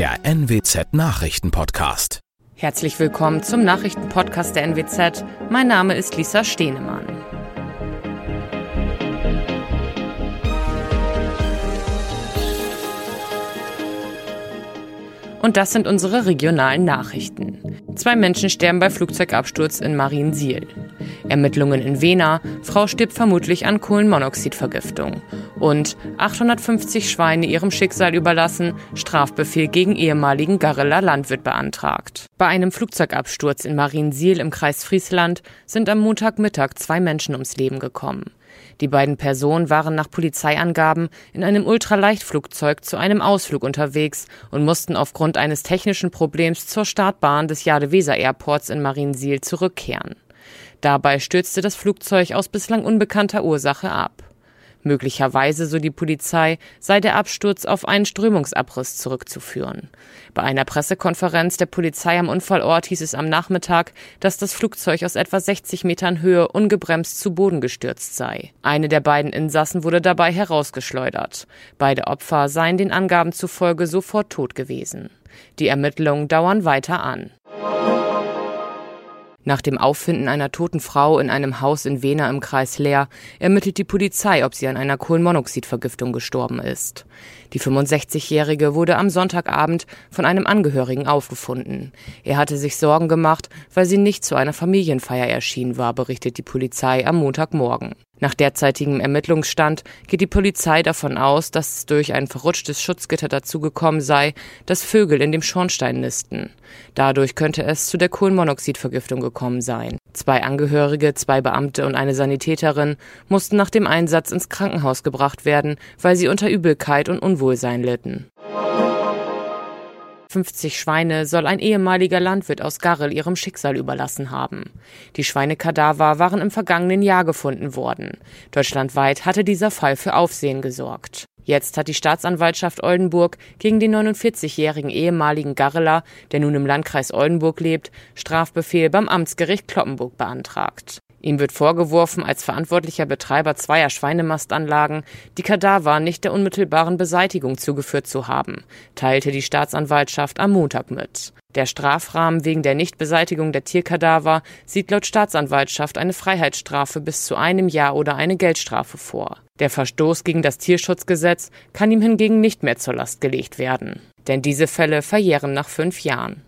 der NWZ Nachrichtenpodcast. Herzlich willkommen zum Nachrichtenpodcast der NWZ. Mein Name ist Lisa Stehnemann. Und das sind unsere regionalen Nachrichten. Zwei Menschen sterben bei Flugzeugabsturz in Mariensiel. Ermittlungen in Wena. Frau stirbt vermutlich an Kohlenmonoxidvergiftung. Und 850 Schweine ihrem Schicksal überlassen. Strafbefehl gegen ehemaligen Garreler Landwirt beantragt. Bei einem Flugzeugabsturz in Mariensiel im Kreis Friesland sind am Montagmittag zwei Menschen ums Leben gekommen. Die beiden Personen waren nach Polizeiangaben in einem Ultraleichtflugzeug zu einem Ausflug unterwegs und mussten aufgrund eines technischen Problems zur Startbahn des Jade-Weser Airports in Mariensiel zurückkehren. Dabei stürzte das Flugzeug aus bislang unbekannter Ursache ab. Möglicherweise, so die Polizei, sei der Absturz auf einen Strömungsabriss zurückzuführen. Bei einer Pressekonferenz der Polizei am Unfallort hieß es am Nachmittag, dass das Flugzeug aus etwa 60 Metern Höhe ungebremst zu Boden gestürzt sei. Eine der beiden Insassen wurde dabei herausgeschleudert. Beide Opfer seien den Angaben zufolge sofort tot gewesen. Die Ermittlungen dauern weiter an nach dem Auffinden einer toten Frau in einem Haus in Wena im Kreis Leer ermittelt die Polizei, ob sie an einer Kohlenmonoxidvergiftung gestorben ist. Die 65-Jährige wurde am Sonntagabend von einem Angehörigen aufgefunden. Er hatte sich Sorgen gemacht, weil sie nicht zu einer Familienfeier erschienen war, berichtet die Polizei am Montagmorgen. Nach derzeitigem Ermittlungsstand geht die Polizei davon aus, dass es durch ein verrutschtes Schutzgitter dazu gekommen sei, dass Vögel in dem Schornstein nisten. Dadurch könnte es zu der Kohlenmonoxidvergiftung gekommen sein. Zwei Angehörige, zwei Beamte und eine Sanitäterin mussten nach dem Einsatz ins Krankenhaus gebracht werden, weil sie unter Übelkeit und Unwohlsein litten. 50 Schweine soll ein ehemaliger Landwirt aus Garrel ihrem Schicksal überlassen haben. Die Schweinekadaver waren im vergangenen Jahr gefunden worden. Deutschlandweit hatte dieser Fall für Aufsehen gesorgt. Jetzt hat die Staatsanwaltschaft Oldenburg gegen den 49-jährigen ehemaligen Garreler, der nun im Landkreis Oldenburg lebt, Strafbefehl beim Amtsgericht Kloppenburg beantragt. Ihm wird vorgeworfen, als verantwortlicher Betreiber zweier Schweinemastanlagen die Kadaver nicht der unmittelbaren Beseitigung zugeführt zu haben, teilte die Staatsanwaltschaft am Montag mit. Der Strafrahmen wegen der Nichtbeseitigung der Tierkadaver sieht laut Staatsanwaltschaft eine Freiheitsstrafe bis zu einem Jahr oder eine Geldstrafe vor. Der Verstoß gegen das Tierschutzgesetz kann ihm hingegen nicht mehr zur Last gelegt werden. Denn diese Fälle verjähren nach fünf Jahren.